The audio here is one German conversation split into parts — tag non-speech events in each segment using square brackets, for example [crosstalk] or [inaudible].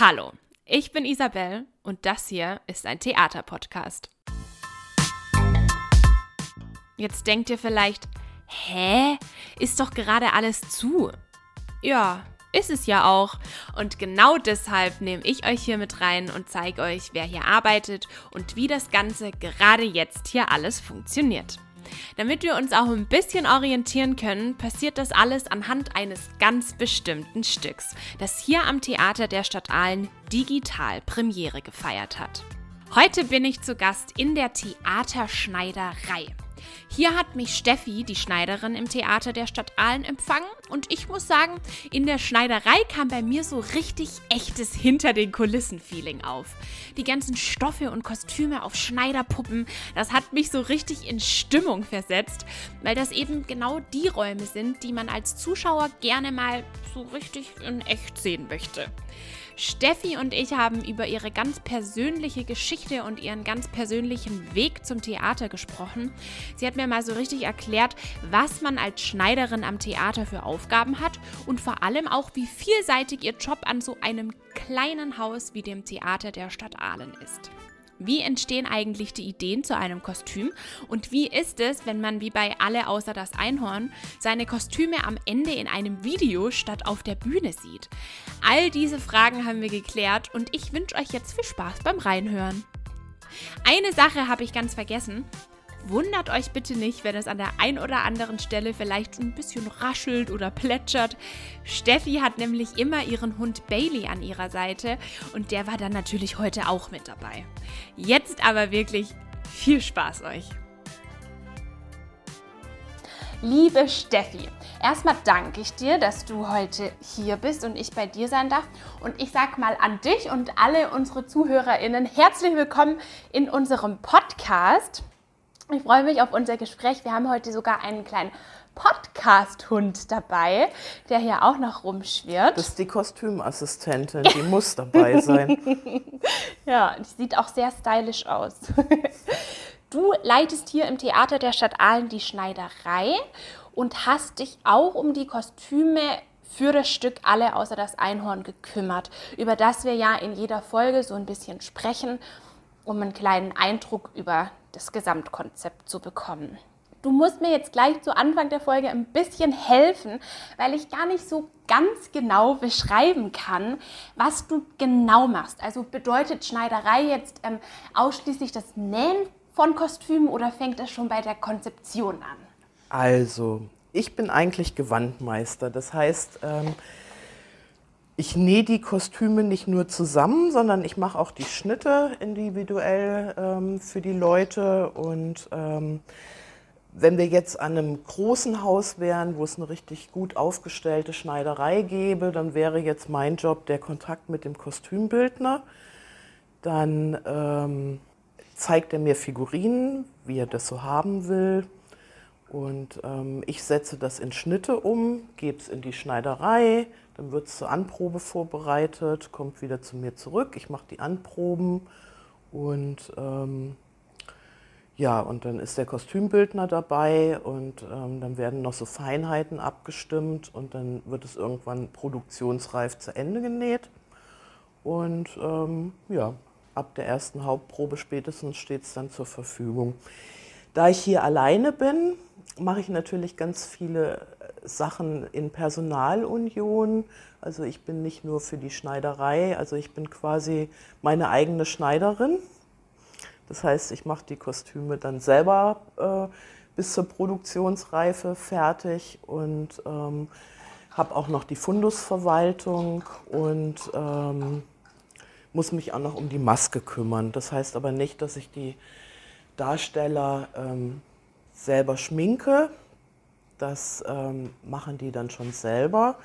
Hallo, ich bin Isabel und das hier ist ein Theaterpodcast. Jetzt denkt ihr vielleicht, hä? Ist doch gerade alles zu. Ja, ist es ja auch. Und genau deshalb nehme ich euch hier mit rein und zeige euch, wer hier arbeitet und wie das Ganze gerade jetzt hier alles funktioniert. Damit wir uns auch ein bisschen orientieren können, passiert das alles anhand eines ganz bestimmten Stücks, das hier am Theater der Stadt Aalen digital Premiere gefeiert hat. Heute bin ich zu Gast in der Theaterschneiderei. Hier hat mich Steffi, die Schneiderin im Theater der Stadt Aalen, empfangen und ich muss sagen, in der Schneiderei kam bei mir so richtig echtes Hinter den Kulissen-Feeling auf. Die ganzen Stoffe und Kostüme auf Schneiderpuppen, das hat mich so richtig in Stimmung versetzt, weil das eben genau die Räume sind, die man als Zuschauer gerne mal so richtig in echt sehen möchte. Steffi und ich haben über ihre ganz persönliche Geschichte und ihren ganz persönlichen Weg zum Theater gesprochen. Sie hat mir mal so richtig erklärt, was man als Schneiderin am Theater für Aufgaben hat und vor allem auch, wie vielseitig ihr Job an so einem kleinen Haus wie dem Theater der Stadt Aalen ist. Wie entstehen eigentlich die Ideen zu einem Kostüm? Und wie ist es, wenn man wie bei Alle außer das Einhorn seine Kostüme am Ende in einem Video statt auf der Bühne sieht? All diese Fragen haben wir geklärt und ich wünsche euch jetzt viel Spaß beim Reinhören. Eine Sache habe ich ganz vergessen. Wundert euch bitte nicht, wenn es an der ein oder anderen Stelle vielleicht ein bisschen raschelt oder plätschert. Steffi hat nämlich immer ihren Hund Bailey an ihrer Seite und der war dann natürlich heute auch mit dabei. Jetzt aber wirklich viel Spaß euch. Liebe Steffi, erstmal danke ich dir, dass du heute hier bist und ich bei dir sein darf. Und ich sag mal an dich und alle unsere ZuhörerInnen herzlich willkommen in unserem Podcast. Ich freue mich auf unser Gespräch. Wir haben heute sogar einen kleinen Podcast-Hund dabei, der hier auch noch rumschwirrt. Das ist die Kostümassistentin, die muss dabei sein. [laughs] ja, die sieht auch sehr stylisch aus. [laughs] Du leitest hier im Theater der Stadt Aalen die Schneiderei und hast dich auch um die Kostüme für das Stück Alle außer das Einhorn gekümmert, über das wir ja in jeder Folge so ein bisschen sprechen, um einen kleinen Eindruck über das Gesamtkonzept zu bekommen. Du musst mir jetzt gleich zu Anfang der Folge ein bisschen helfen, weil ich gar nicht so ganz genau beschreiben kann, was du genau machst. Also bedeutet Schneiderei jetzt ähm, ausschließlich das Nähen von Kostümen oder fängt es schon bei der Konzeption an? Also, ich bin eigentlich Gewandmeister. Das heißt, ähm, ich nähe die Kostüme nicht nur zusammen, sondern ich mache auch die Schnitte individuell ähm, für die Leute. Und ähm, wenn wir jetzt an einem großen Haus wären, wo es eine richtig gut aufgestellte Schneiderei gäbe, dann wäre jetzt mein Job der Kontakt mit dem Kostümbildner. Dann ähm, zeigt er mir Figurinen, wie er das so haben will. Und ähm, ich setze das in Schnitte um, gebe es in die Schneiderei, dann wird es zur Anprobe vorbereitet, kommt wieder zu mir zurück. Ich mache die Anproben und ähm, ja, und dann ist der Kostümbildner dabei und ähm, dann werden noch so Feinheiten abgestimmt und dann wird es irgendwann produktionsreif zu Ende genäht. Und ähm, ja, ab der ersten Hauptprobe spätestens steht es dann zur Verfügung. Da ich hier alleine bin, mache ich natürlich ganz viele Sachen in Personalunion. Also ich bin nicht nur für die Schneiderei, also ich bin quasi meine eigene Schneiderin. Das heißt, ich mache die Kostüme dann selber äh, bis zur Produktionsreife fertig und ähm, habe auch noch die Fundusverwaltung und ähm, muss mich auch noch um die Maske kümmern. Das heißt aber nicht, dass ich die Darsteller ähm, selber schminke. Das ähm, machen die dann schon selber.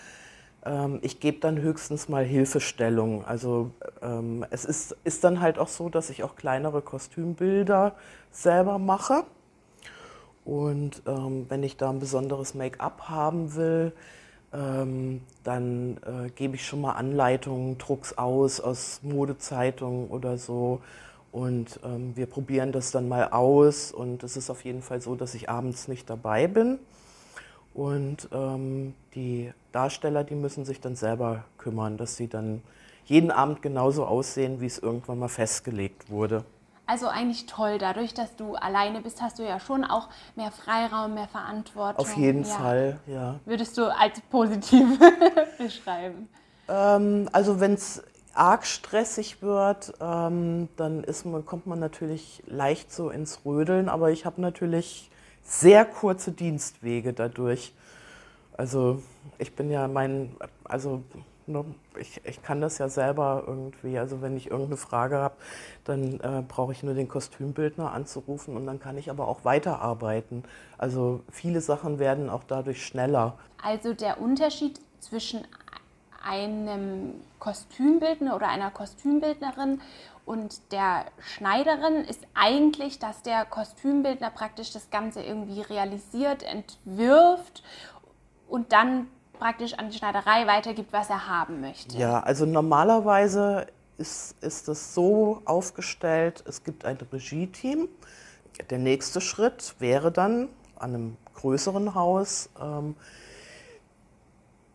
Ähm, ich gebe dann höchstens mal Hilfestellung. Also ähm, es ist, ist dann halt auch so, dass ich auch kleinere Kostümbilder selber mache. Und ähm, wenn ich da ein besonderes Make-up haben will, ähm, dann äh, gebe ich schon mal Anleitungen, druck's aus aus Modezeitungen oder so. Und ähm, wir probieren das dann mal aus. Und es ist auf jeden Fall so, dass ich abends nicht dabei bin. Und ähm, die Darsteller, die müssen sich dann selber kümmern, dass sie dann jeden Abend genauso aussehen, wie es irgendwann mal festgelegt wurde. Also eigentlich toll. Dadurch, dass du alleine bist, hast du ja schon auch mehr Freiraum, mehr Verantwortung. Auf jeden ja. Fall, ja. Würdest du als positiv [laughs] beschreiben? Ähm, also wenn es arg stressig wird, ähm, dann ist man, kommt man natürlich leicht so ins Rödeln. Aber ich habe natürlich sehr kurze Dienstwege dadurch. Also ich bin ja mein, also ne, ich, ich kann das ja selber irgendwie. Also wenn ich irgendeine Frage habe, dann äh, brauche ich nur den Kostümbildner anzurufen und dann kann ich aber auch weiterarbeiten. Also viele Sachen werden auch dadurch schneller. Also der Unterschied zwischen einem Kostümbildner oder einer Kostümbildnerin und der Schneiderin ist eigentlich, dass der Kostümbildner praktisch das Ganze irgendwie realisiert, entwirft und dann praktisch an die Schneiderei weitergibt, was er haben möchte. Ja, also normalerweise ist, ist es so aufgestellt, es gibt ein Regie-Team. Der nächste Schritt wäre dann an einem größeren Haus ähm,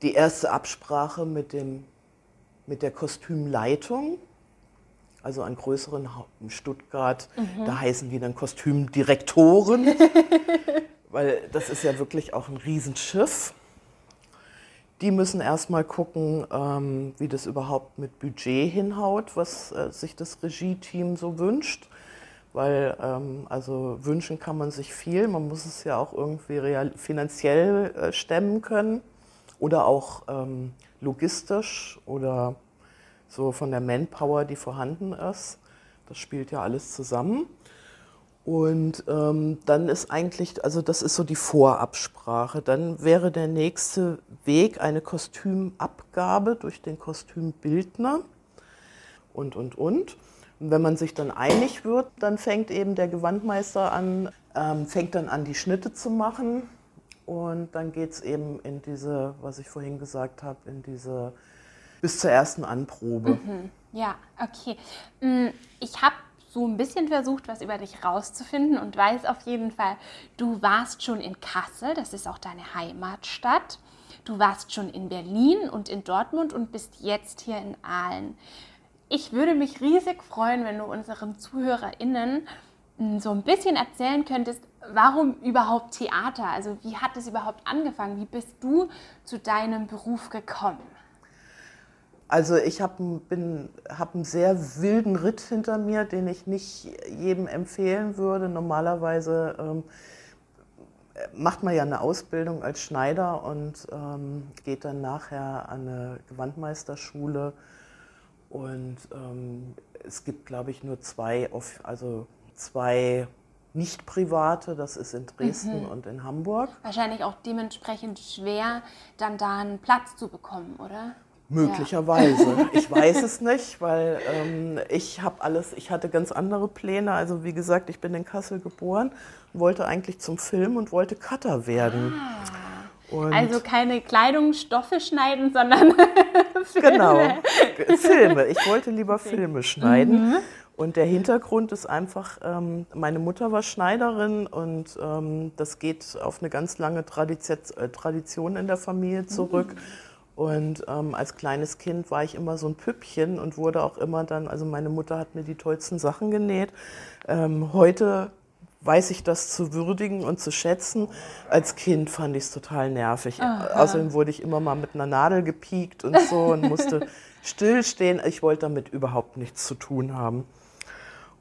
die erste Absprache mit, dem, mit der Kostümleitung. Also an größeren in Stuttgart, mhm. da heißen die dann Kostümdirektoren, [laughs] weil das ist ja wirklich auch ein Riesenschiff. Die müssen erstmal gucken, ähm, wie das überhaupt mit Budget hinhaut, was äh, sich das Regie-Team so wünscht. Weil, ähm, also wünschen kann man sich viel, man muss es ja auch irgendwie finanziell äh, stemmen können oder auch ähm, logistisch oder so von der Manpower, die vorhanden ist. Das spielt ja alles zusammen. Und ähm, dann ist eigentlich, also das ist so die Vorabsprache. Dann wäre der nächste Weg eine Kostümabgabe durch den Kostümbildner und, und, und. Und wenn man sich dann einig wird, dann fängt eben der Gewandmeister an, ähm, fängt dann an, die Schnitte zu machen. Und dann geht es eben in diese, was ich vorhin gesagt habe, in diese bis zur ersten Anprobe. Mhm. Ja, okay. Mm, ich habe so ein bisschen versucht, was über dich rauszufinden und weiß auf jeden Fall, du warst schon in Kassel, das ist auch deine Heimatstadt. Du warst schon in Berlin und in Dortmund und bist jetzt hier in Aalen. Ich würde mich riesig freuen, wenn du unseren ZuhörerInnen hm, so ein bisschen erzählen könntest, warum überhaupt Theater? Also wie hat es überhaupt angefangen? Wie bist du zu deinem Beruf gekommen? Also ich habe hab einen sehr wilden Ritt hinter mir, den ich nicht jedem empfehlen würde. Normalerweise ähm, macht man ja eine Ausbildung als Schneider und ähm, geht dann nachher an eine Gewandmeisterschule. Und ähm, es gibt, glaube ich, nur zwei, also zwei nicht private, das ist in Dresden mhm. und in Hamburg. Wahrscheinlich auch dementsprechend schwer, dann da einen Platz zu bekommen, oder? Möglicherweise. Ja. Ich weiß es [laughs] nicht, weil ähm, ich habe alles, ich hatte ganz andere Pläne. Also wie gesagt, ich bin in Kassel geboren, wollte eigentlich zum Film und wollte Cutter werden. Ah. also keine Kleidung, Stoffe schneiden, sondern [laughs] Filme. Genau, Filme. Ich wollte lieber. Filme schneiden. Mhm. Und der Hintergrund ist einfach, ähm, meine Mutter war Schneiderin und ähm, das geht auf eine ganz lange äh, Tradition in der Familie zurück. Mhm. Und ähm, als kleines Kind war ich immer so ein Püppchen und wurde auch immer dann, also meine Mutter hat mir die tollsten Sachen genäht. Ähm, heute weiß ich das zu würdigen und zu schätzen. Als Kind fand ich es total nervig. Aha. Außerdem wurde ich immer mal mit einer Nadel gepiekt und so und musste [laughs] stillstehen. Ich wollte damit überhaupt nichts zu tun haben.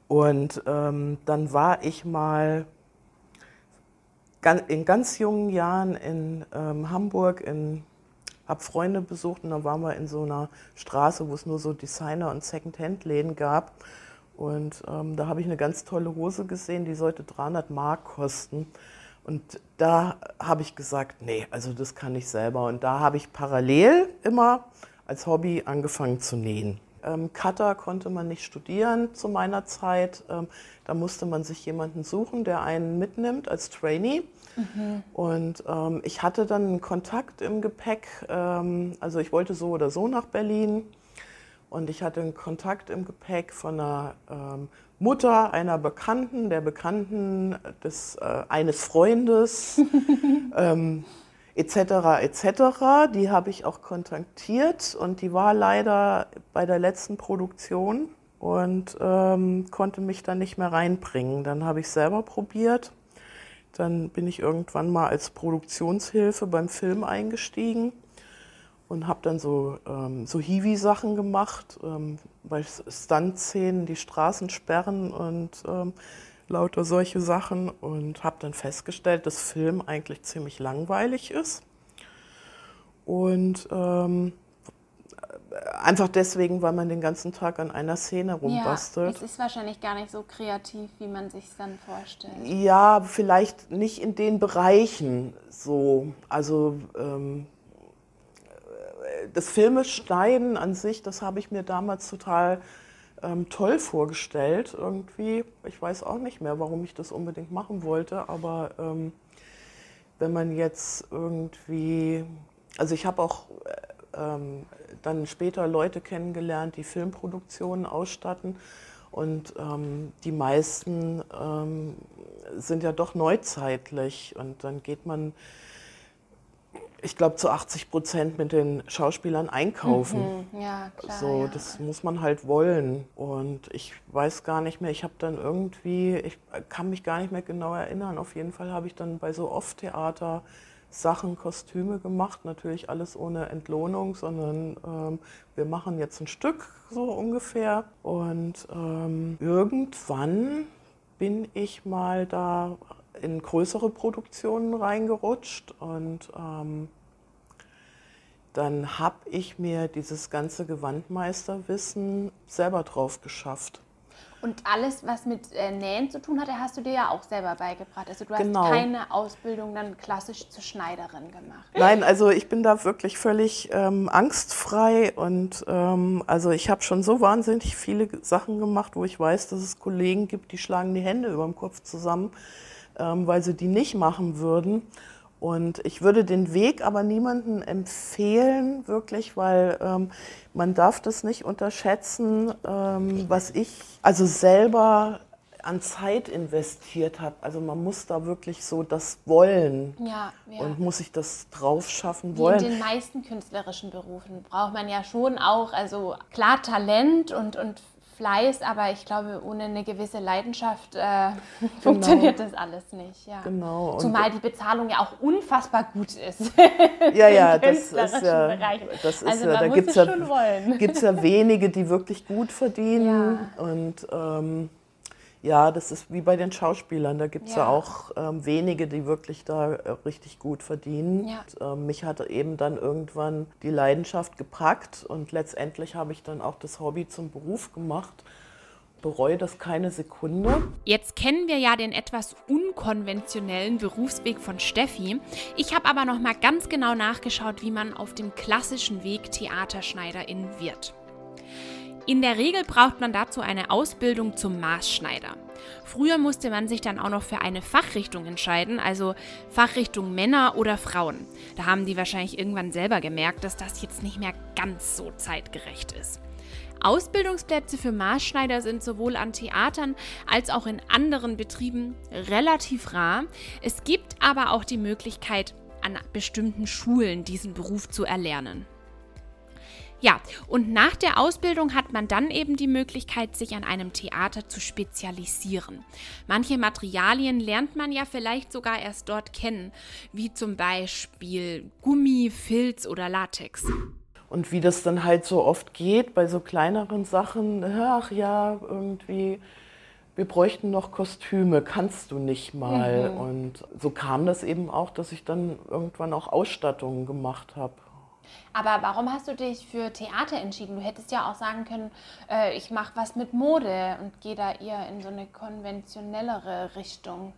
Und ähm, dann war ich mal in ganz jungen Jahren in ähm, Hamburg in habe Freunde besucht und dann waren wir in so einer Straße, wo es nur so Designer- und Second-Hand-Läden gab. Und ähm, da habe ich eine ganz tolle Hose gesehen, die sollte 300 Mark kosten. Und da habe ich gesagt, nee, also das kann ich selber. Und da habe ich parallel immer als Hobby angefangen zu nähen. Ähm, Cutter konnte man nicht studieren zu meiner Zeit. Ähm, da musste man sich jemanden suchen, der einen mitnimmt als Trainee. Mhm. Und ähm, ich hatte dann einen Kontakt im Gepäck. Ähm, also ich wollte so oder so nach Berlin. Und ich hatte einen Kontakt im Gepäck von einer ähm, Mutter einer Bekannten, der Bekannten des, äh, eines Freundes. [laughs] Etc. etc. Die habe ich auch kontaktiert und die war leider bei der letzten Produktion und ähm, konnte mich dann nicht mehr reinbringen. Dann habe ich selber probiert. Dann bin ich irgendwann mal als Produktionshilfe beim Film eingestiegen und habe dann so, ähm, so Hiwi-Sachen gemacht, ähm, bei Stunt-Szenen die Straßen sperren und ähm, lauter solche Sachen und habe dann festgestellt, dass Film eigentlich ziemlich langweilig ist. Und ähm, einfach deswegen, weil man den ganzen Tag an einer Szene rumbastelt. Ja, es ist wahrscheinlich gar nicht so kreativ, wie man sich dann vorstellt. Ja, vielleicht nicht in den Bereichen so. Also ähm, das Filmeschneiden an sich, das habe ich mir damals total ähm, toll vorgestellt irgendwie. Ich weiß auch nicht mehr, warum ich das unbedingt machen wollte, aber ähm, wenn man jetzt irgendwie, also ich habe auch äh, ähm, dann später Leute kennengelernt, die Filmproduktionen ausstatten und ähm, die meisten ähm, sind ja doch neuzeitlich und dann geht man ich glaube, zu 80 Prozent mit den Schauspielern einkaufen. Mhm, ja, klar, so, ja. das muss man halt wollen. Und ich weiß gar nicht mehr, ich habe dann irgendwie, ich kann mich gar nicht mehr genau erinnern. Auf jeden Fall habe ich dann bei so Off-Theater Sachen, Kostüme gemacht. Natürlich alles ohne Entlohnung, sondern ähm, wir machen jetzt ein Stück so ungefähr. Und ähm, irgendwann bin ich mal da in größere Produktionen reingerutscht und ähm, dann habe ich mir dieses ganze Gewandmeisterwissen selber drauf geschafft. Und alles, was mit äh, Nähen zu tun hatte, hast du dir ja auch selber beigebracht. Also du hast Genau. keine Ausbildung dann klassisch zur Schneiderin gemacht. Nein, also ich bin da wirklich völlig ähm, angstfrei und ähm, also ich habe schon so wahnsinnig viele Sachen gemacht, wo ich weiß, dass es Kollegen gibt, die schlagen die Hände über dem Kopf zusammen, weil sie die nicht machen würden. Und ich würde den Weg aber niemandem empfehlen, wirklich, weil ähm, man darf das nicht unterschätzen, ähm, was ich also selber an Zeit investiert habe. Also man muss da wirklich so das wollen Ja, ja. und muss sich das drauf schaffen Wie in wollen. den meisten künstlerischen Berufen braucht man ja schon auch, also klar Talent und, und Fleiß, aber ich glaube, ohne eine gewisse Leidenschaft äh, funktioniert das alles nicht. Ja. Genau. Und- Zumal die Bezahlung ja auch unfassbar gut ist. Ja, ja, [laughs] das ist ja, Bereich. das ist Also ja, man da muss gibt es ja, gibt's ja [laughs] wenige, die wirklich gut verdienen. Und ähm, ja, das ist wie bei den Schauspielern, da gibt es ja. Ja. auch ähm, wenige, die wirklich da äh, richtig gut verdienen. Ja. Und, ähm, mich hat eben dann irgendwann die Leidenschaft gepackt und letztendlich habe ich dann auch das Hobby zum Beruf gemacht. Bereue das keine Sekunde. Jetzt kennen wir ja den etwas unkonventionellen Berufsweg von Steffi. Ich habe aber noch mal ganz genau nachgeschaut, wie man auf dem klassischen Weg Theaterschneiderin wird. In der Regel braucht man dazu eine Ausbildung zum Maßschneider. Früher musste man sich dann auch noch für eine Fachrichtung entscheiden, also Fachrichtung Männer oder Frauen. Da haben die wahrscheinlich irgendwann selber gemerkt, dass das jetzt nicht mehr ganz so zeitgerecht ist. Ausbildungsplätze für Maßschneider sind sowohl an Theatern als auch in anderen Betrieben relativ rar. Es gibt aber auch die Möglichkeit, an bestimmten Schulen diesen Beruf zu erlernen. Ja, und nach der Ausbildung hat man dann eben die Möglichkeit, sich an einem Theater zu spezialisieren. Manche Materialien lernt man ja vielleicht sogar erst dort kennen, wie zum Beispiel Gummi, Filz oder Latex. Und wie das dann halt so oft geht bei so kleineren Sachen, ach ja, irgendwie, wir bräuchten noch Kostüme, kannst du nicht mal. Und so kam das eben auch, dass ich dann irgendwann auch Ausstattungen gemacht habe. Aber warum hast du dich für Theater entschieden? Du hättest ja auch sagen können, äh, ich mache was mit Mode und gehe da eher in so eine konventionellere Richtung.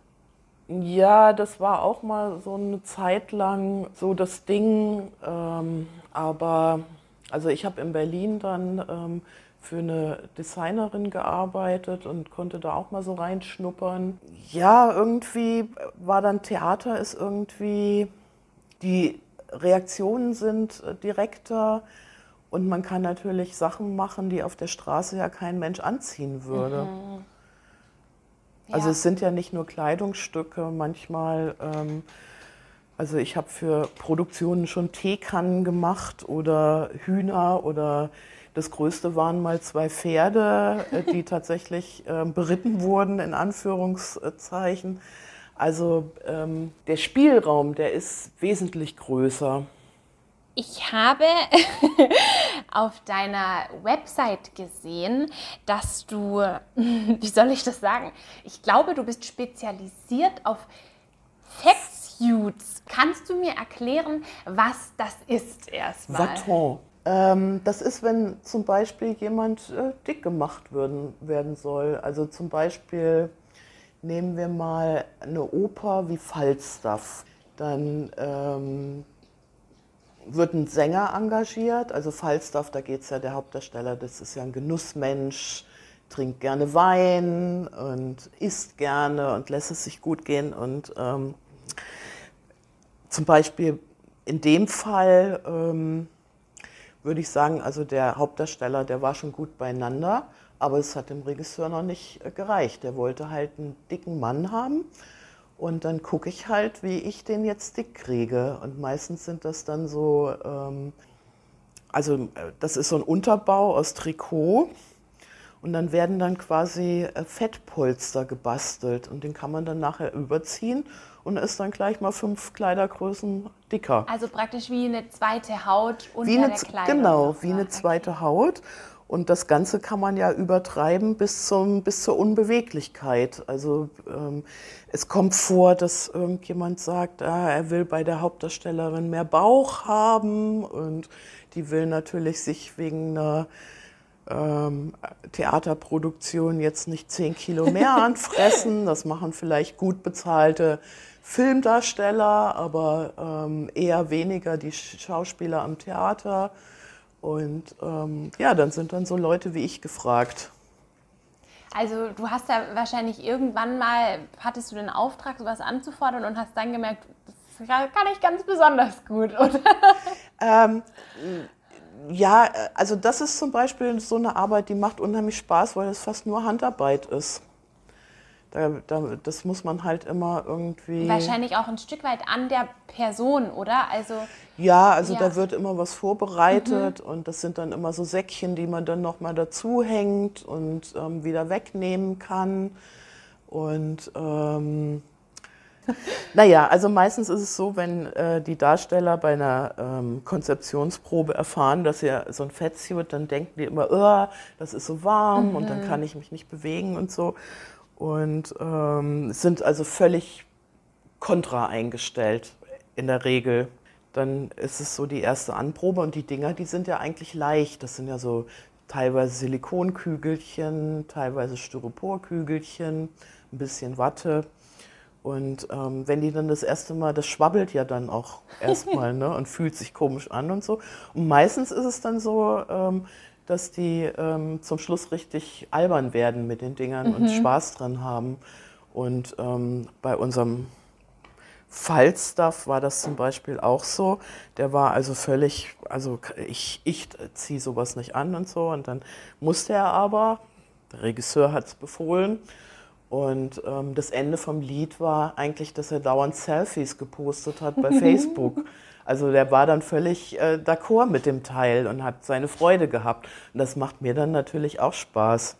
Ja, das war auch mal so eine Zeit lang so das Ding. Ähm, aber also ich habe in Berlin dann ähm, für eine Designerin gearbeitet und konnte da auch mal so reinschnuppern. Ja, irgendwie war dann Theater ist irgendwie die Reaktionen sind äh, direkter und man kann natürlich Sachen machen, die auf der Straße ja kein Mensch anziehen würde. Also Ja. es sind ja nicht nur Kleidungsstücke, manchmal ähm, Also ich habe für Produktionen schon Teekannen gemacht oder Hühner oder das Größte waren mal zwei Pferde, äh, die [laughs] tatsächlich äh, beritten wurden, in Anführungszeichen. Also ähm, der Spielraum, der ist wesentlich größer. Ich habe [laughs] auf deiner Website gesehen, dass du, [laughs] wie soll ich das sagen? Ich glaube, du bist spezialisiert auf Fettsuits. Kannst du mir erklären, was das ist erstmal? Vaton. Ähm, das ist, wenn zum Beispiel jemand äh, dick gemacht werden, werden soll. Also zum Beispiel nehmen wir mal eine Oper wie Falstaff. Dann ähm, wird ein Sänger engagiert. Also Falstaff, da geht es ja der Hauptdarsteller, das ist ja ein Genussmensch, trinkt gerne Wein und isst gerne und lässt es sich gut gehen. Und ähm, zum Beispiel in dem Fall ähm, würde ich sagen, also der Hauptdarsteller, der war schon gut beieinander, aber es hat dem Regisseur noch nicht äh, gereicht. Der wollte halt einen dicken Mann haben und dann gucke ich halt, wie ich den jetzt dick kriege. Und meistens sind das dann so, ähm, also äh, das ist so ein Unterbau aus Trikot. Und dann werden dann quasi äh, Fettpolster gebastelt und den kann man dann nachher überziehen und ist dann gleich mal fünf Kleidergrößen dicker. Also praktisch wie eine zweite Haut unter wie eine, der Kleidung. Genau, wie eine zweite Haut. Und das Ganze kann man ja übertreiben bis, zum, bis zur Unbeweglichkeit. Also ähm, es kommt vor, dass irgendjemand sagt, ah, er will bei der Hauptdarstellerin mehr Bauch haben und die will natürlich sich wegen einer ähm, Theaterproduktion jetzt nicht zehn Kilo mehr [laughs] anfressen. Das machen vielleicht gut bezahlte Filmdarsteller, aber ähm, eher weniger die Schauspieler am Theater. Und ähm, ja, dann sind dann so Leute wie ich gefragt. Also du hast ja wahrscheinlich irgendwann mal, hattest du den Auftrag, sowas anzufordern und hast dann gemerkt, das kann ich ganz besonders gut, oder? Ähm, ja, also das ist zum Beispiel so eine Arbeit, die macht unheimlich Spaß, weil es fast nur Handarbeit ist. Da, da, das muss man halt immer irgendwie. Wahrscheinlich auch ein Stück weit an der Person, oder? Also ja, also ja. da wird immer was vorbereitet mhm. und das sind dann immer so Säckchen, die man dann nochmal dazu hängt und ähm, wieder wegnehmen kann. Und ähm, [laughs] naja, also meistens ist es so, wenn äh, die Darsteller bei einer ähm, Konzeptionsprobe erfahren, dass sie so ein Fettsuit, dann denken die immer, oh, das ist so warm mhm. und dann mhm. kann ich mich nicht bewegen und so und ähm, sind also völlig kontra eingestellt in der Regel. Dann ist es so die erste Anprobe und die Dinger, die sind ja eigentlich leicht. Das sind ja so teilweise Silikonkügelchen, teilweise Styroporkügelchen, ein bisschen Watte. Und ähm, wenn die dann das erste Mal, das schwabbelt ja dann auch [laughs] erstmal ne, und fühlt sich komisch an und so. Und meistens ist es dann so, ähm, dass die ähm, zum Schluss richtig albern werden mit den Dingern mhm. und Spaß dran haben. Und ähm, bei unserem Falstaff war das zum Beispiel auch so. Der war also völlig, also ich, ich ziehe sowas nicht an und so. Und dann musste er aber, der Regisseur hat es befohlen. Und ähm, das Ende vom Lied war eigentlich, dass er dauernd Selfies gepostet hat bei [laughs] Facebook. Also der war dann völlig äh, d'accord mit dem Teil und hat seine Freude gehabt. Und das macht mir dann natürlich auch Spaß.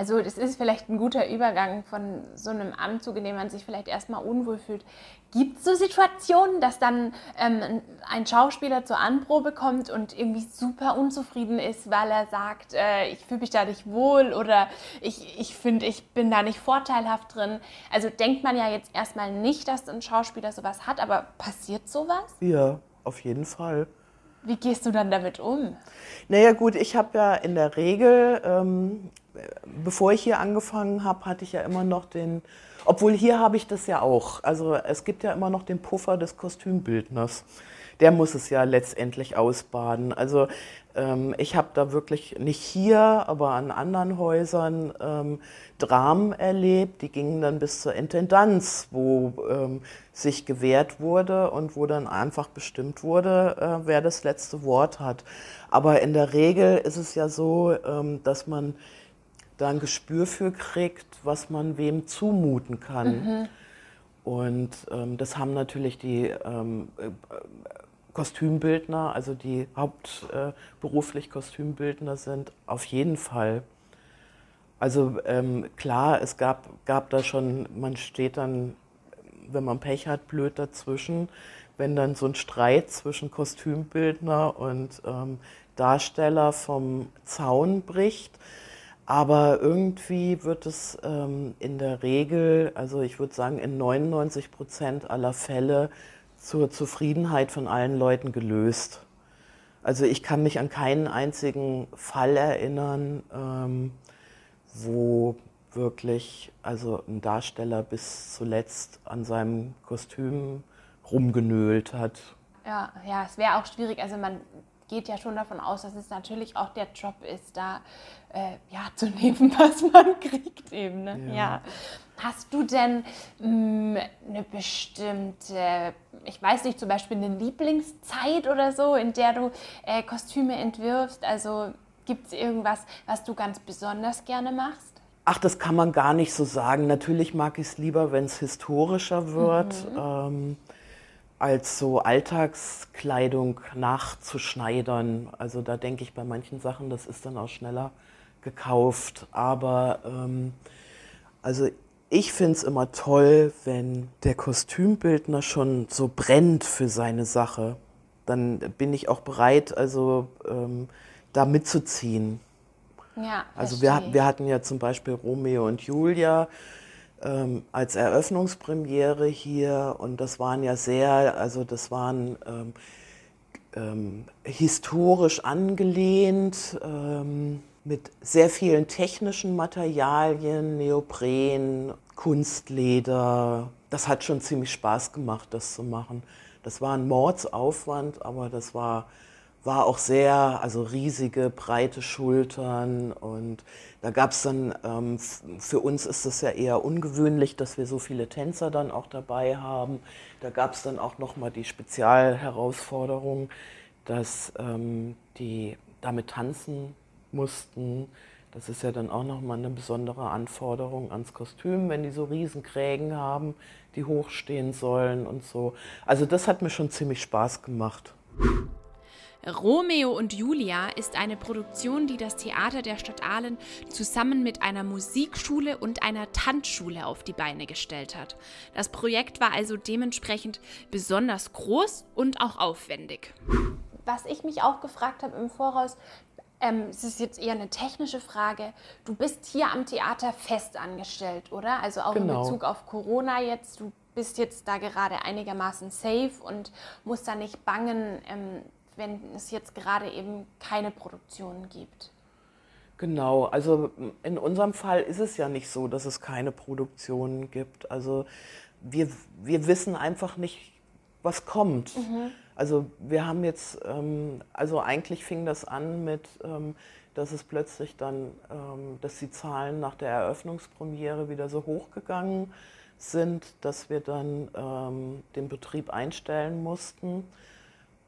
Also das ist vielleicht ein guter Übergang von so einem Anzug, in dem man sich vielleicht erstmal unwohl fühlt. Gibt es so Situationen, dass dann ähm, ein Schauspieler zur Anprobe kommt und irgendwie super unzufrieden ist, weil er sagt, äh, ich fühle mich da nicht wohl oder ich, ich finde, ich bin da nicht vorteilhaft drin. Also denkt man ja jetzt erstmal nicht, dass ein Schauspieler sowas hat, aber passiert sowas? Ja, auf jeden Fall. Wie gehst du dann damit um? Naja gut, ich habe ja in der Regel, ähm, bevor ich hier angefangen habe, hatte ich ja immer noch den, obwohl hier habe ich das ja auch. Also es gibt ja immer noch den Puffer des Kostümbildners. Der muss es ja letztendlich ausbaden. Also ähm, ich habe da wirklich nicht hier, aber an anderen Häusern ähm, Dramen erlebt, die gingen dann bis zur Intendanz, wo ähm, sich gewährt wurde und wo dann einfach bestimmt wurde, äh, wer das letzte Wort hat. Aber in der Regel ist es ja so, ähm, dass man da ein Gespür für kriegt, was man wem zumuten kann. Mhm. Und ähm, das haben natürlich die ähm, äh, Kostümbildner, also die hauptberuflich äh, Kostümbildner sind, auf jeden Fall. Also ähm, klar, es gab, gab da schon, man steht dann, wenn man Pech hat, blöd dazwischen, wenn dann so ein Streit zwischen Kostümbildner und ähm, Darsteller vom Zaun bricht. Aber irgendwie wird es ähm, in der Regel, also ich würde sagen, in 99 Prozent aller Fälle zur Zufriedenheit von allen Leuten gelöst. Also ich kann mich an keinen einzigen Fall erinnern, ähm, wo wirklich also ein Darsteller bis zuletzt an seinem Kostüm rumgenölt hat. Ja, ja, es wäre auch schwierig. Also man geht ja schon davon aus, dass es natürlich auch der Job ist, da äh, ja, zu nehmen, [laughs] was man kriegt eben. Ne? Ja. ja. Hast du denn mh, mm, eine bestimmte, ich weiß nicht, zum Beispiel eine Lieblingszeit oder so, in der du äh, Kostüme entwirfst? Also gibt es irgendwas, was du ganz besonders gerne machst? Ach, das kann man gar nicht so sagen. Natürlich mag ich es lieber, wenn es historischer wird. Mhm. Ähm, als so Alltagskleidung nachzuschneidern. Also da denke ich bei manchen Sachen, das ist dann auch schneller gekauft. Aber ähm, also ich finde es immer toll, wenn der Kostümbildner schon so brennt für seine Sache. Dann bin ich auch bereit, also ähm, da mitzuziehen. Ja, also wir, wir hatten ja zum Beispiel Romeo und Julia ähm, als Eröffnungspremiere hier und das waren ja sehr, also das waren ähm, ähm, historisch angelehnt ähm, mit sehr vielen technischen Materialien, Neopren, Kunstleder. Das hat schon ziemlich Spaß gemacht, das zu machen. Das war ein Mordsaufwand, aber das war war auch sehr, also riesige, breite Schultern und da gab es dann, ähm, für uns ist es ja eher ungewöhnlich, dass wir so viele Tänzer dann auch dabei haben. Da gab es dann auch nochmal die Spezialherausforderung, dass ähm, die damit tanzen mussten. Das ist ja dann auch nochmal eine besondere Anforderung ans Kostüm, wenn die so Riesenkrägen haben, die hochstehen sollen und so. Also das hat mir schon ziemlich Spaß gemacht. Romeo und Julia ist eine Produktion, die das Theater der Stadt Aalen zusammen mit einer Musikschule und einer Tanzschule auf die Beine gestellt hat. Das Projekt war also dementsprechend besonders groß und auch aufwendig. Was ich mich auch gefragt habe im Voraus, ähm, es ist jetzt eher eine technische Frage. Du bist hier am Theater fest angestellt, oder? Also auch genau. in Bezug auf Corona jetzt. Du bist jetzt da gerade einigermaßen safe und musst da nicht bangen, ähm, wenn es jetzt gerade eben keine Produktionen gibt? Genau, also in unserem Fall ist es ja nicht so, dass es keine Produktionen gibt. Also wir, wir wissen einfach nicht, was kommt. Mhm. Also wir haben jetzt, ähm, also eigentlich fing das an mit, ähm, dass es plötzlich dann, ähm, dass die Zahlen nach der Eröffnungspremiere wieder so hochgegangen sind, dass wir dann ähm, den Betrieb einstellen mussten.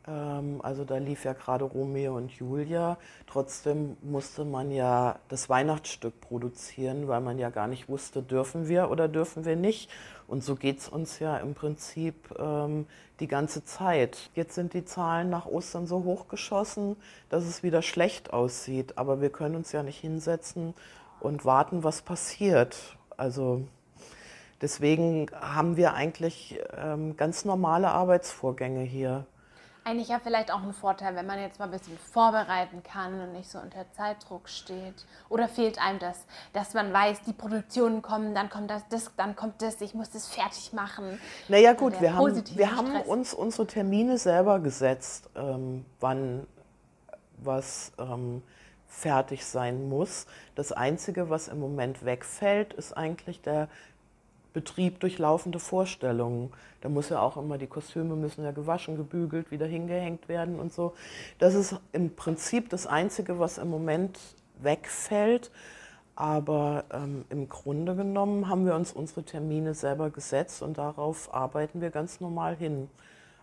Ähm, also da lief ja gerade Romeo und Julia. Trotzdem musste man ja das Weihnachtsstück produzieren, weil man ja gar nicht wusste, dürfen wir oder dürfen wir nicht. Und so geht es uns ja im Prinzip ähm, die ganze Zeit. Jetzt sind die Zahlen nach Ostern so hochgeschossen, dass es wieder schlecht aussieht. Aber wir können uns ja nicht hinsetzen und warten, was passiert. Also deswegen haben wir eigentlich ähm, ganz normale Arbeitsvorgänge hier eigentlich ja vielleicht auch ein Vorteil, wenn man jetzt mal ein bisschen vorbereiten kann und nicht so unter Zeitdruck steht. Oder fehlt einem das, dass man weiß, die Produktionen kommen, dann kommt das, das dann kommt das, ich muss das fertig machen. Naja gut, wir haben, wir haben uns unsere Termine selber gesetzt, ähm, wann was ähm, fertig sein muss. Das Einzige, was im Moment wegfällt, ist eigentlich der Betrieb durch laufende Vorstellungen. Da muss ja auch immer, die Kostüme müssen ja gewaschen, gebügelt, wieder hingehängt werden und so. Das ist im Prinzip das Einzige, was im Moment wegfällt. Aber ähm, im Grunde genommen haben wir uns unsere Termine selber gesetzt und darauf arbeiten wir ganz normal hin.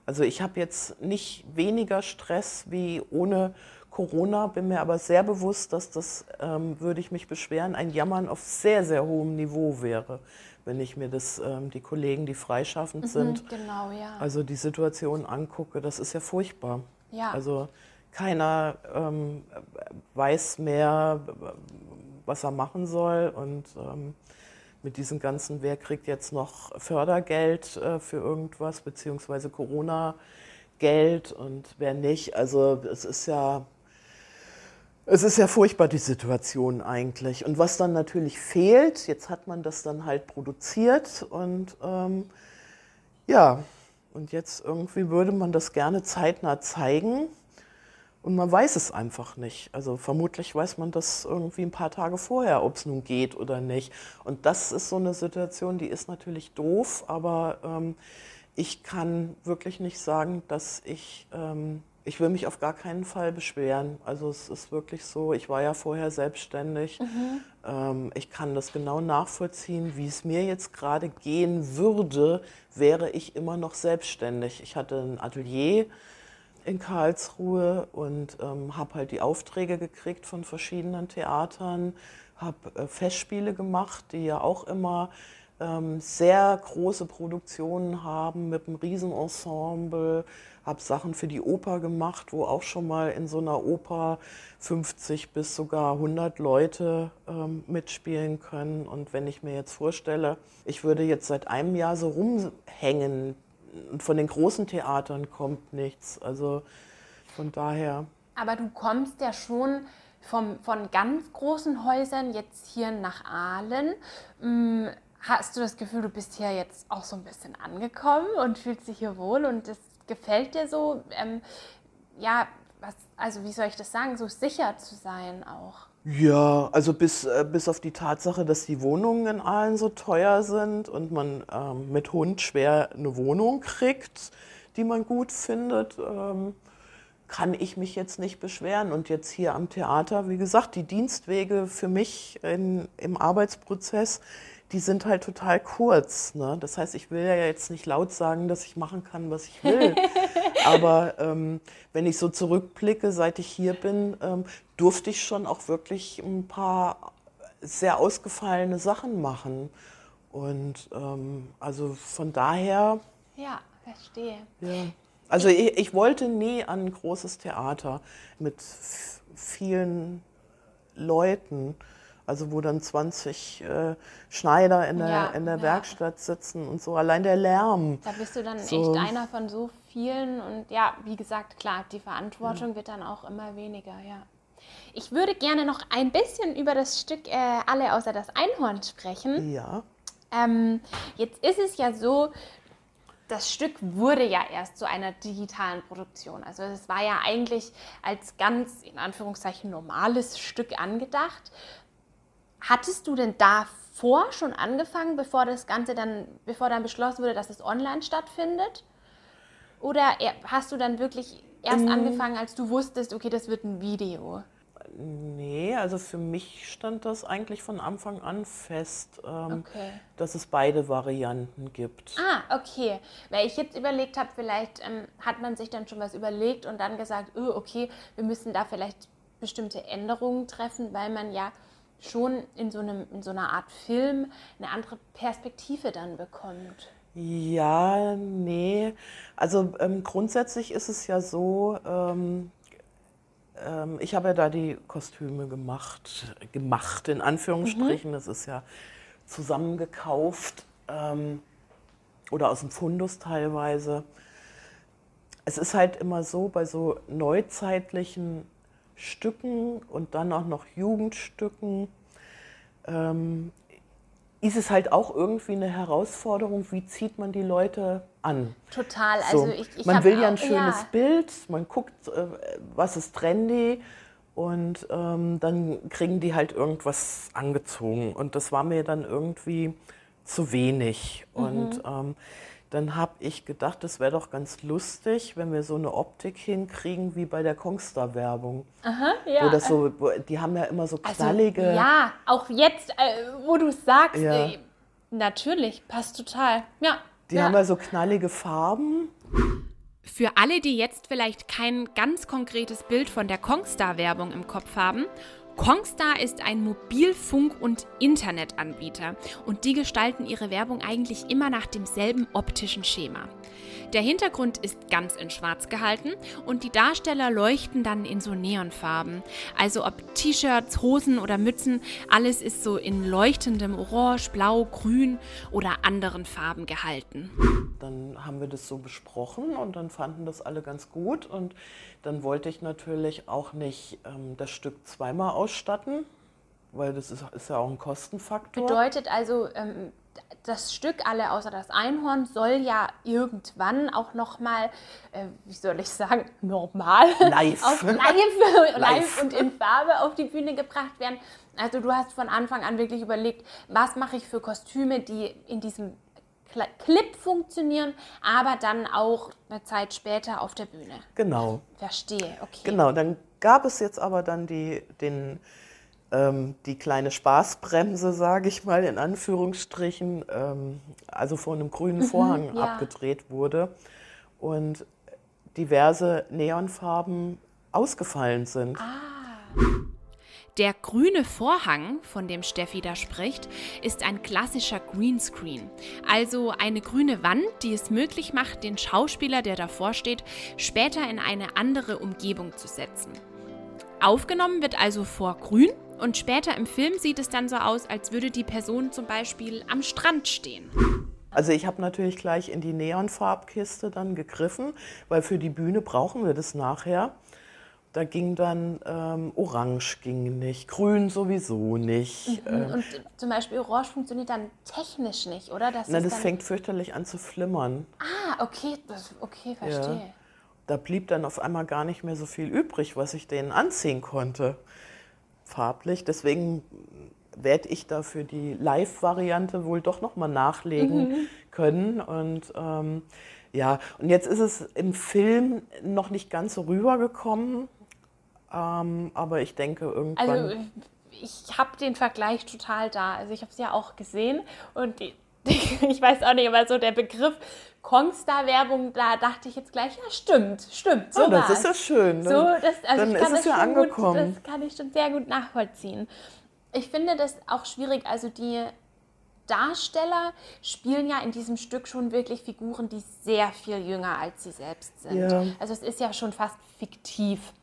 Also ich habe jetzt nicht weniger Stress wie ohne Corona, bin mir aber sehr bewusst, dass das, ähm, würde ich mich beschweren, ein Jammern auf sehr, sehr hohem Niveau wäre, wenn ich mir das, ähm, die Kollegen, die freischaffend Mhm, sind, genau, ja. also die Situation angucke. Das ist ja furchtbar. Ja. Also keiner ähm, weiß mehr, was er machen soll und ähm, mit diesem ganzen, wer kriegt jetzt noch Fördergeld äh, für irgendwas, beziehungsweise Corona-Geld und wer nicht. Also es ist ja, es ist ja furchtbar, die Situation eigentlich. Und was dann natürlich fehlt, jetzt hat man das dann halt produziert und ähm, ja, und jetzt irgendwie würde man das gerne zeitnah zeigen. Und man weiß es einfach nicht. Also vermutlich weiß man das irgendwie ein paar Tage vorher, ob es nun geht oder nicht. Und das ist so eine Situation, die ist natürlich doof, aber ähm, ich kann wirklich nicht sagen, dass ich, ähm, ich will mich auf gar keinen Fall beschweren. Also es ist wirklich so, ich war ja vorher selbstständig. Ähm, ich kann das genau nachvollziehen, wie es mir jetzt gerade gehen würde, wäre ich immer noch selbstständig. Ich hatte ein Atelier in Karlsruhe und ähm, habe halt die Aufträge gekriegt von verschiedenen Theatern, habe äh, Festspiele gemacht, die ja auch immer ähm, sehr große Produktionen haben mit einem Riesenensemble, habe Sachen für die Oper gemacht, wo auch schon mal in so einer Oper 50 bis sogar 100 Leute ähm, mitspielen können. Und wenn ich mir jetzt vorstelle, ich würde jetzt seit einem Jahr so rumhängen, und von den großen Theatern kommt nichts. Also von daher. Aber du kommst ja schon vom, von ganz großen Häusern jetzt hier nach Aalen. Hast du das Gefühl, du bist hier jetzt auch so ein bisschen angekommen und fühlst dich hier wohl und es gefällt dir so? Ähm, ja, was, also wie soll ich das sagen, so sicher zu sein auch? Ja, also bis, äh, bis auf die Tatsache, dass die Wohnungen in Aalen so teuer sind und man ähm, mit Hund schwer eine Wohnung kriegt, die man gut findet, ähm, kann ich mich jetzt nicht beschweren. Und jetzt hier am Theater, wie gesagt, die Dienstwege für mich in, im Arbeitsprozess, die sind halt total kurz. Ne? Das heißt, ich will ja jetzt nicht laut sagen, dass ich machen kann, was ich will. [laughs] Aber ähm, wenn ich so zurückblicke, seit ich hier bin, ähm, durfte ich schon auch wirklich ein paar sehr ausgefallene Sachen machen. Und ähm, also von daher, Ja, verstehe. ja. Also ich, ich wollte nie an ein großes Theater mit vielen Leuten, also wo dann 20 äh, Schneider in der, Ja, in der ja. Werkstatt sitzen und so. Allein der Lärm. Da bist du dann So. echt einer von so vielen und ja, wie gesagt, klar, die Verantwortung wird dann auch immer weniger, ja. Ich würde gerne noch ein bisschen über das Stück äh, Alle außer das Einhorn sprechen. Ja. Ähm, jetzt ist es ja so, das Stück wurde ja erst zu einer digitalen Produktion. Also es war ja eigentlich als ganz in Anführungszeichen normales Stück angedacht. Hattest du denn davor schon angefangen, bevor das Ganze dann, bevor dann beschlossen wurde, dass es online stattfindet? Oder er- hast du dann wirklich erst angefangen, als du wusstest, okay, das wird ein Video? Nee, also für mich stand das eigentlich von Anfang an fest, ähm, Okay. dass es beide Varianten gibt. Ah, okay. Weil ich jetzt überlegt habe, vielleicht ähm, hat man sich dann schon was überlegt und dann gesagt, oh, okay, wir müssen da vielleicht bestimmte Änderungen treffen, weil man ja schon in so, einem, in so einer Art Film eine andere Perspektive dann bekommt. Ja, nee. Also ähm, grundsätzlich ist es ja so, ähm, ähm, ich habe ja da die Kostüme gemacht, gemacht in Anführungsstrichen. Das ist ja zusammengekauft ähm, oder aus dem Fundus teilweise. Es ist halt immer so, bei so neuzeitlichen Stücken und dann auch noch Jugendstücken, ähm, ist es halt auch irgendwie eine Herausforderung, wie zieht man die Leute an? Total. So, Also ich, ich man will ja ein schönes Bild, man guckt, äh, was ist trendy und ähm, dann kriegen die halt irgendwas angezogen. Und das war mir dann irgendwie zu wenig. Mhm. Und ähm, dann habe ich gedacht, es wäre doch ganz lustig, wenn wir so eine Optik hinkriegen wie bei der Kongstar-Werbung. Aha, ja. Wo das so, wo, die haben ja immer so also, knallige. Ja, auch jetzt, äh, wo du es sagst, Ja. äh, natürlich, passt total. Ja. Die ja. haben ja so knallige Farben. Für alle, die jetzt vielleicht kein ganz konkretes Bild von der Kongstar-Werbung im Kopf haben, Kongstar ist ein Mobilfunk- und Internetanbieter und die gestalten ihre Werbung eigentlich immer nach demselben optischen Schema. Der Hintergrund ist ganz in schwarz gehalten und die Darsteller leuchten dann in so Neonfarben. Also ob T-Shirts, Hosen oder Mützen, alles ist so in leuchtendem Orange, Blau, Grün oder anderen Farben gehalten. Dann haben wir das so besprochen und dann fanden das alle ganz gut und dann wollte ich natürlich auch nicht ähm, das Stück zweimal ausstatten, weil das ist, ist ja auch ein Kostenfaktor. Bedeutet also, ähm, das Stück alle außer das Einhorn soll ja irgendwann auch noch mal, äh, wie soll ich sagen, normal live. auf [laughs] live, live und in Farbe auf die Bühne gebracht werden. Also du hast von Anfang an wirklich überlegt, was mache ich für Kostüme, die in diesem Clip funktionieren, aber dann auch eine Zeit später auf der Bühne. Genau. Verstehe, okay. Genau, dann gab es jetzt aber dann die, den ähm, die kleine Spaßbremse, sage ich mal in Anführungsstrichen, ähm, also vor einem grünen mhm, Vorhang ja. abgedreht wurde und diverse Neonfarben ausgefallen sind. Ah. Der grüne Vorhang, von dem Steffi da spricht, ist ein klassischer Greenscreen, also eine grüne Wand, die es möglich macht, den Schauspieler, der davor steht, später in eine andere Umgebung zu setzen. Aufgenommen wird also vor grün und später im Film sieht es dann so aus, als würde die Person zum Beispiel am Strand stehen. Also ich habe natürlich gleich in die Neonfarbkiste dann gegriffen, weil für die Bühne brauchen wir das nachher. Da ging dann ähm, Orange ging nicht, Grün sowieso nicht. Mhm. Ähm, und zum Beispiel Orange funktioniert dann technisch nicht, oder? Das, na, das fängt fürchterlich an zu flimmern. Ah, okay, das, okay, verstehe. Ja. Da blieb dann auf einmal gar nicht mehr so viel übrig, was ich denen anziehen konnte farblich. Deswegen werde ich da für die Live-Variante wohl doch nochmal nachlegen mhm. können. Und ähm, ja, und jetzt ist es im Film noch nicht ganz so rübergekommen. Ähm, aber ich denke irgendwann. Also ich habe den Vergleich total da. Also ich habe es ja auch gesehen und die, [laughs] ich weiß auch nicht, aber so der Begriff Kongstar-Werbung, da dachte ich jetzt gleich, ja stimmt, stimmt. So oh, das ist ja schön. Dann, so, das, also dann ist es ja angekommen. Gut, das kann ich schon sehr gut nachvollziehen. Ich finde das auch schwierig, also die Darsteller spielen ja in diesem Stück schon wirklich Figuren, die sehr viel jünger als sie selbst sind. Ja. Also es ist ja schon fast fiktiv.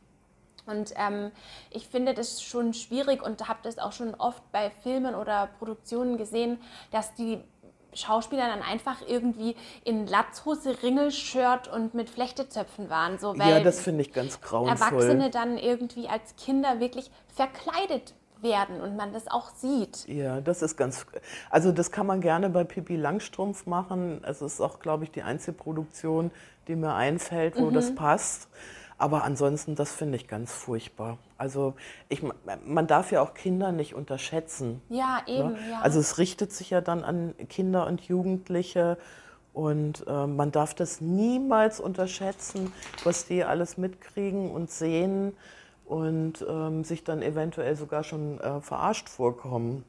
Und ähm, ich finde das schon schwierig und habe das auch schon oft bei Filmen oder Produktionen gesehen, dass die Schauspieler dann einfach irgendwie in Latzhose, Ringelshirt und mit Flechtezöpfen waren. So, weil ja, das finde ich ganz grauenvoll. Erwachsene dann irgendwie als Kinder wirklich verkleidet werden und man das auch sieht. Ja, das ist ganz, also das kann man gerne bei Pippi Langstrumpf machen. Es ist auch, glaube ich, die einzige Produktion, die mir einfällt, wo mhm. das passt. Aber ansonsten, das finde ich ganz furchtbar. Also ich, man darf ja auch Kinder nicht unterschätzen. Ja, ne? eben. Ne? Ja. Also es richtet sich ja dann an Kinder und Jugendliche und äh, man darf das niemals unterschätzen, was die alles mitkriegen und sehen und ähm, sich dann eventuell sogar schon äh, verarscht vorkommen.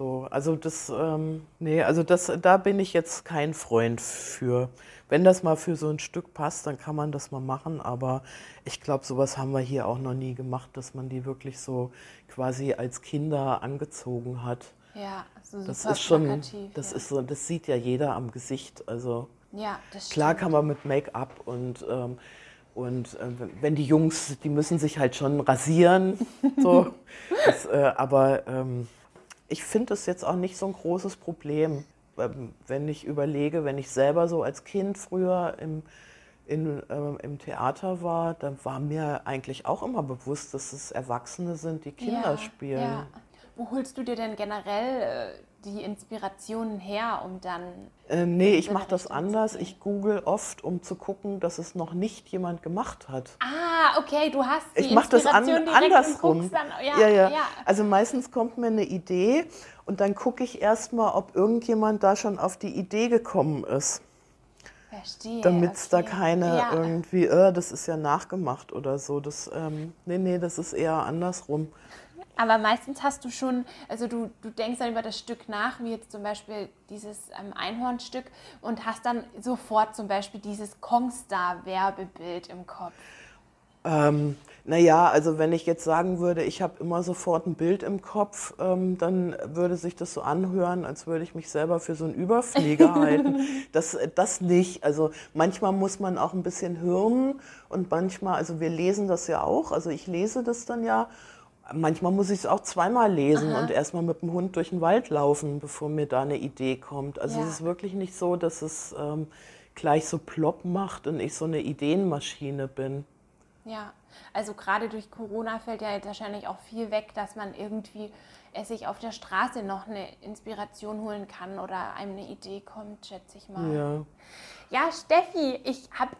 So, also das, ähm, nee, also das, da bin ich jetzt kein Freund für. Wenn das mal für so ein Stück passt, dann kann man das mal machen, aber ich glaube, sowas haben wir hier auch noch nie gemacht, dass man die wirklich so quasi als Kinder angezogen hat. Ja, also das ist schon, das ja. ist so, das sieht ja jeder am Gesicht. Also ja, das klar kann man mit Make-up und ähm, und äh, wenn die Jungs, die müssen sich halt schon rasieren, so. [laughs] das, äh, aber ähm, ich finde es jetzt auch nicht so ein großes Problem, ähm, wenn ich überlege, wenn ich selber so als Kind früher im, in, äh, im Theater war, dann war mir eigentlich auch immer bewusst, dass es Erwachsene sind, die Kinder ja, spielen. Ja. Wo holst du dir denn generell äh, die Inspirationen her, um dann. Äh, nee, ich mache das anders. Ich google oft, um zu gucken, dass es noch nicht jemand gemacht hat. Ah, okay, du hast die Ich mache das an, andersrum. Dann, ja, ja, ja, ja, Also meistens kommt mir eine Idee und dann gucke ich erstmal, ob irgendjemand da schon auf die Idee gekommen ist. Verstehe. Damit es okay. da keine ja. irgendwie, äh, das ist ja nachgemacht oder so. Das, ähm, nee, nee, das ist eher andersrum. Aber meistens hast du schon, also du, du denkst dann über das Stück nach, wie jetzt zum Beispiel dieses ähm, Einhornstück und hast dann sofort zum Beispiel dieses Kongstar-Werbebild im Kopf. Ähm, naja, also wenn ich jetzt sagen würde, ich habe immer sofort ein Bild im Kopf, ähm, dann würde sich das so anhören, als würde ich mich selber für so einen Überflieger [laughs] halten. Das, das nicht. Also manchmal muss man auch ein bisschen hören und manchmal, also wir lesen das ja auch, also ich lese das dann ja. Manchmal muss ich es auch zweimal lesen Aha. und erstmal mit dem Hund durch den Wald laufen, bevor mir da eine Idee kommt. Also ja. es ist wirklich nicht so, dass es ähm, gleich so plopp macht und ich so eine Ideenmaschine bin. Ja, also gerade durch Corona fällt ja jetzt wahrscheinlich auch viel weg, dass man irgendwie es sich auf der Straße noch eine Inspiration holen kann oder einem eine Idee kommt, schätze ich mal. Ja, ja Steffi, ich habe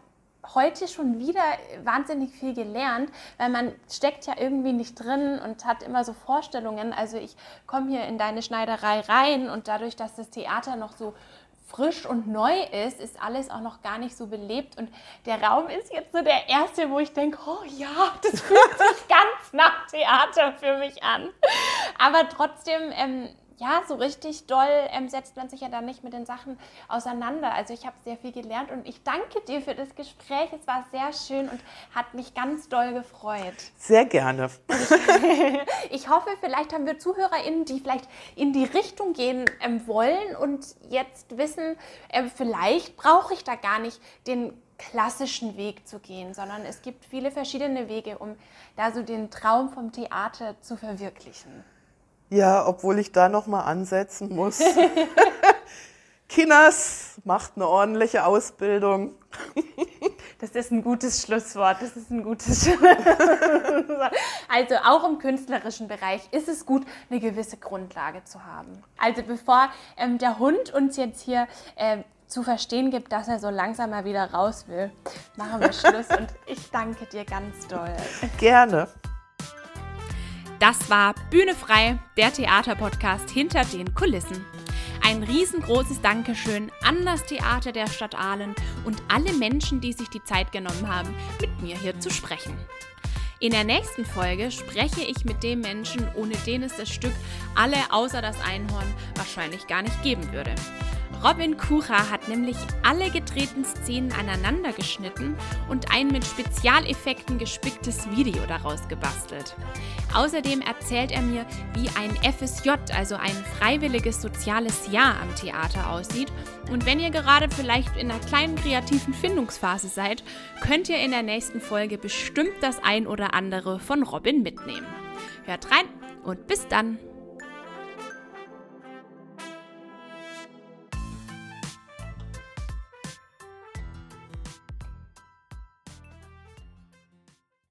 heute schon wieder wahnsinnig viel gelernt, weil man steckt ja irgendwie nicht drin und hat immer so Vorstellungen. Also ich komme hier in deine Schneiderei rein und dadurch, dass das Theater noch so frisch und neu ist, ist alles auch noch gar nicht so belebt. Und der Raum ist jetzt so der erste, wo ich denke, oh ja, das fühlt sich [laughs] ganz nach Theater für mich an. Aber trotzdem ähm, ja, so richtig doll ähm, setzt man sich ja dann nicht mit den Sachen auseinander. Also ich habe sehr viel gelernt und ich danke dir für das Gespräch. Es war sehr schön und hat mich ganz doll gefreut. Sehr gerne. Ich, [laughs] ich hoffe, vielleicht haben wir ZuhörerInnen, die vielleicht in die Richtung gehen ähm, wollen und jetzt wissen, äh, vielleicht brauche ich da gar nicht den klassischen Weg zu gehen, sondern es gibt viele verschiedene Wege, um da so den Traum vom Theater zu verwirklichen. Ja, obwohl ich da noch mal ansetzen muss. [laughs] Kinas macht eine ordentliche Ausbildung. Das ist ein gutes Schlusswort. Das ist ein gutes [laughs] Schlusswort. Also auch im künstlerischen Bereich ist es gut, eine gewisse Grundlage zu haben. Also bevor ähm, der Hund uns jetzt hier äh, zu verstehen gibt, dass er so langsam mal wieder raus will, machen wir Schluss. Und ich danke dir ganz doll. Gerne. Das war Bühne frei, der Theaterpodcast hinter den Kulissen. Ein riesengroßes Dankeschön an das Theater der Stadt Aalen und alle Menschen, die sich die Zeit genommen haben, mit mir hier zu sprechen. In der nächsten Folge spreche ich mit dem Menschen, ohne den es das Stück alle außer das Einhorn wahrscheinlich gar nicht geben würde. Robin Kucha hat nämlich alle gedrehten Szenen aneinander geschnitten und ein mit Spezialeffekten gespicktes Video daraus gebastelt. Außerdem erzählt er mir, wie ein FSJ, also ein freiwilliges soziales Jahr am Theater aussieht. Und wenn ihr gerade vielleicht in einer kleinen kreativen Findungsphase seid, könnt ihr in der nächsten Folge bestimmt das ein oder andere von Robin mitnehmen. Hört rein und bis dann!